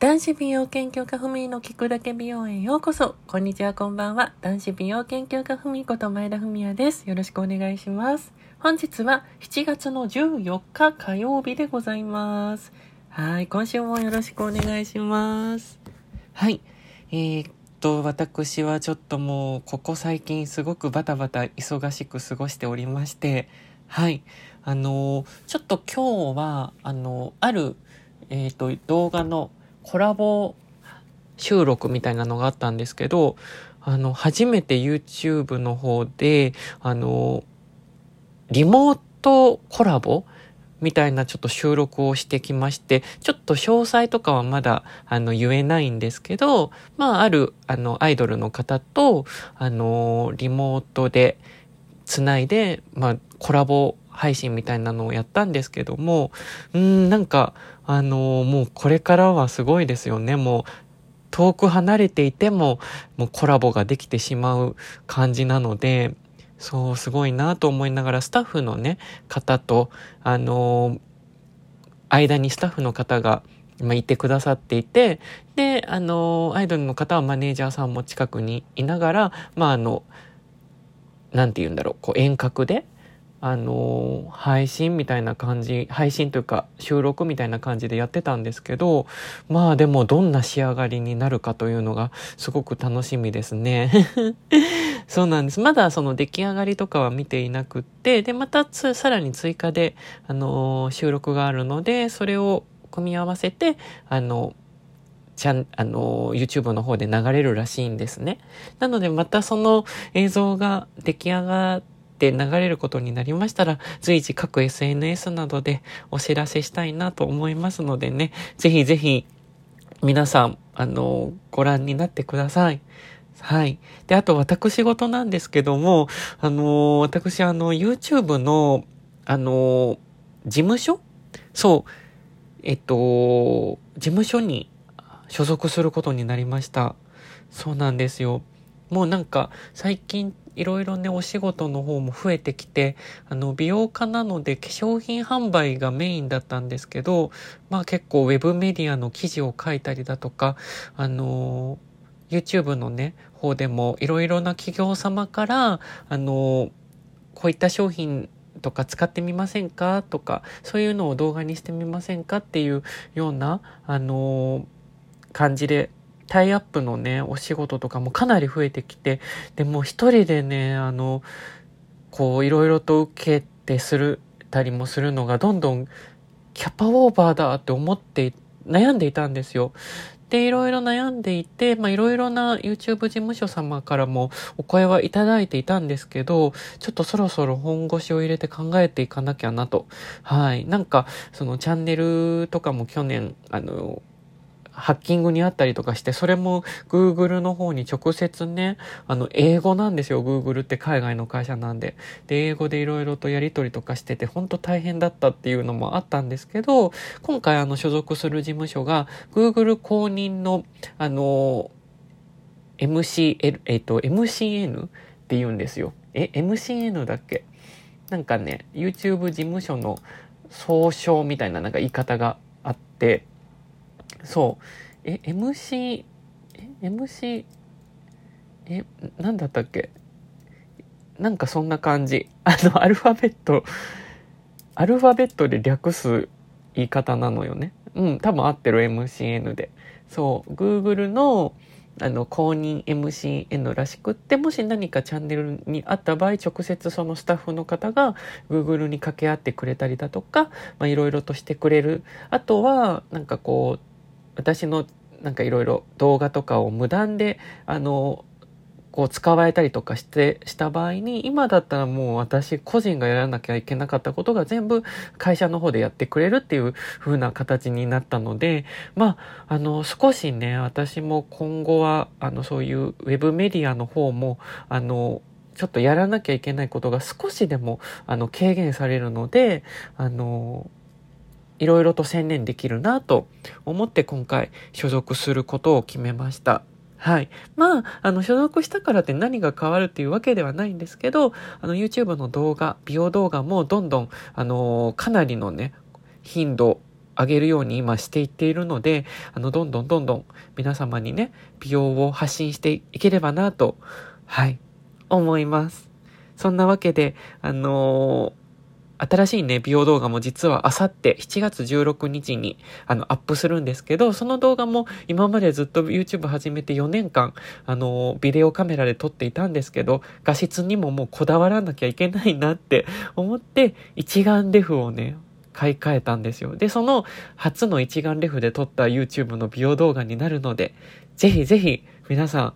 男子美容研究家ふみの聞くだけ美容へようこそ。こんにちは、こんばんは。男子美容研究家ふみこと前田文也です。よろしくお願いします。本日は7月の14日火曜日でございます。はい、今週もよろしくお願いします。はい、えー、っと、私はちょっともう、ここ最近すごくバタバタ忙しく過ごしておりまして、はい、あのちょっと今日は、あのある、えっ、と、動画のコラボ収録みたいなのがあったんですけど、あの、初めて YouTube の方で、あの、リモートコラボみたいなちょっと収録をしてきまして、ちょっと詳細とかはまだ、あの、言えないんですけど、まあ、ある、あの、アイドルの方と、あの、リモートでつないで、まあ、コラボ配信みたいなのをやったんですけども、うん、なんか、あのー、もうこれからはすごいですよね。もう、遠く離れていても、もうコラボができてしまう感じなので、そう、すごいなと思いながら、スタッフのね、方と、あのー、間にスタッフの方が、まあ、いてくださっていて、で、あの、アイドルの方はマネージャーさんも近くにいながら、まあ、あの、なんて言うんだろう、こう遠隔で、あの配信みたいな感じ配信というか収録みたいな感じでやってたんですけどまあでもどんな仕上がりになるかというのがすごく楽しみですね そうなんですまだその出来上がりとかは見ていなくってでまたさらに追加で、あの収録があるのでそれを組み合わせてあのちゃん、あの、YouTube の方で流れるらしいんですね。なのでまたその映像が出来上がって、って流れることになりましたら、随時各 SNS などでお知らせしたいなと思いますのでね、ぜひぜひ皆さん、あの、ご覧になってください。はい。で、あと私事なんですけども、あの、私、あの、YouTube の、あの、事務所？そう、えっと、事務所に所属することになりました。そうなんですよ。もうなんか、最近いろいろね、お仕事の方も増えてきて、あの、美容家なので化粧品販売がメインだったんですけど、まあ結構ウェブメディアの記事を書いたりだとか、あの、YouTube のね、方でもいろいろな企業様から、あの、こういった商品とか使ってみませんかとか、そういうのを動画にしてみませんかっていうような、あの、感じでタイアップのね、お仕事とかもかなり増えてきて、でも一人でね、あの、こう、いろいろと受けてするたりもするのが、どんどんキャパオーバーだって思って悩んでいたんですよ。で、いろいろ悩んでいて、まあ、いろいろな YouTube 事務所様からもお声はいただいていたんですけど、ちょっとそろそろ本腰を入れて考えていかなきゃなと。はい。なんか、そのチャンネルとかも去年、あの、ハッキングにあったりとかして、それも Google の方に直接ね、あの、英語なんですよ。Google って海外の会社なんで。で、英語でいろいろとやり取りとかしてて、本当大変だったっていうのもあったんですけど、今回あの、所属する事務所が Google 公認の、あの、MCL、えっと、MCN って言うんですよ。え、MCN だっけ？なんかね、YouTube 事務所の総称みたいななんか言い方があって、そう。え、MC、え、MC、え、なんだったっけ？なんかそんな感じ。あの、アルファベット、アルファベットで略す言い方なのよね。うん、多分合ってる MCN で。そう、Google の、あの、公認 MCN らしくって、もし何かチャンネルにあった場合、直接そのスタッフの方が Google に掛け合ってくれたりだとか、まあいろいろとしてくれる。あとは、なんかこう、私のなんかいろいろ動画とかを無断で、あの、こう使われたりとかして、した場合に、今だったらもう私個人がやらなきゃいけなかったことが全部会社の方でやってくれるっていう風な形になったので、まあ、あの、少しね、私も今後は、あの、そういうウェブメディアの方も、あの、ちょっとやらなきゃいけないことが少しでも、あの、軽減されるので、あの、いろいろと専念できるなと思って今回所属することを決めました。はい。まあ、あの、所属したからって何が変わるっていうわけではないんですけど、あの、YouTube の動画、美容動画もどんどん、あの、かなりのね、頻度、上げるように今していっているので、あの、どんどんどんどん皆様にね、美容を発信していければなと、はい、思います。そんなわけで、あのー新しいね、美容動画も実はあさって7月16日にあのアップするんですけど、その動画も今までずっと YouTube 始めて4年間、あの、ビデオカメラで撮っていたんですけど、画質にももうこだわらなきゃいけないなって 思って、一眼レフをね、買い替えたんですよ。で、その初の一眼レフで撮った YouTube の美容動画になるので、ぜひぜひ皆さん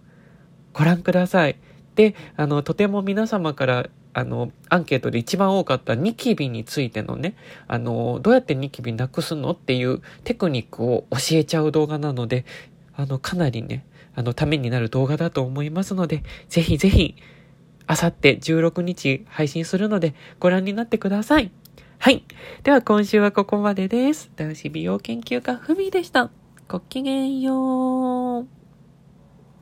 ご覧ください。で、あの、とても皆様からあの、アンケートで一番多かったニキビについてのね、あの、どうやってニキビなくすのっていうテクニックを教えちゃう動画なので、あの、かなりね、あの、ためになる動画だと思いますので、ぜひぜひ、あさって16日配信するので、ご覧になってください。はい。では今週はここまでです。男子美容研究家ふみでした。ごきげんよう。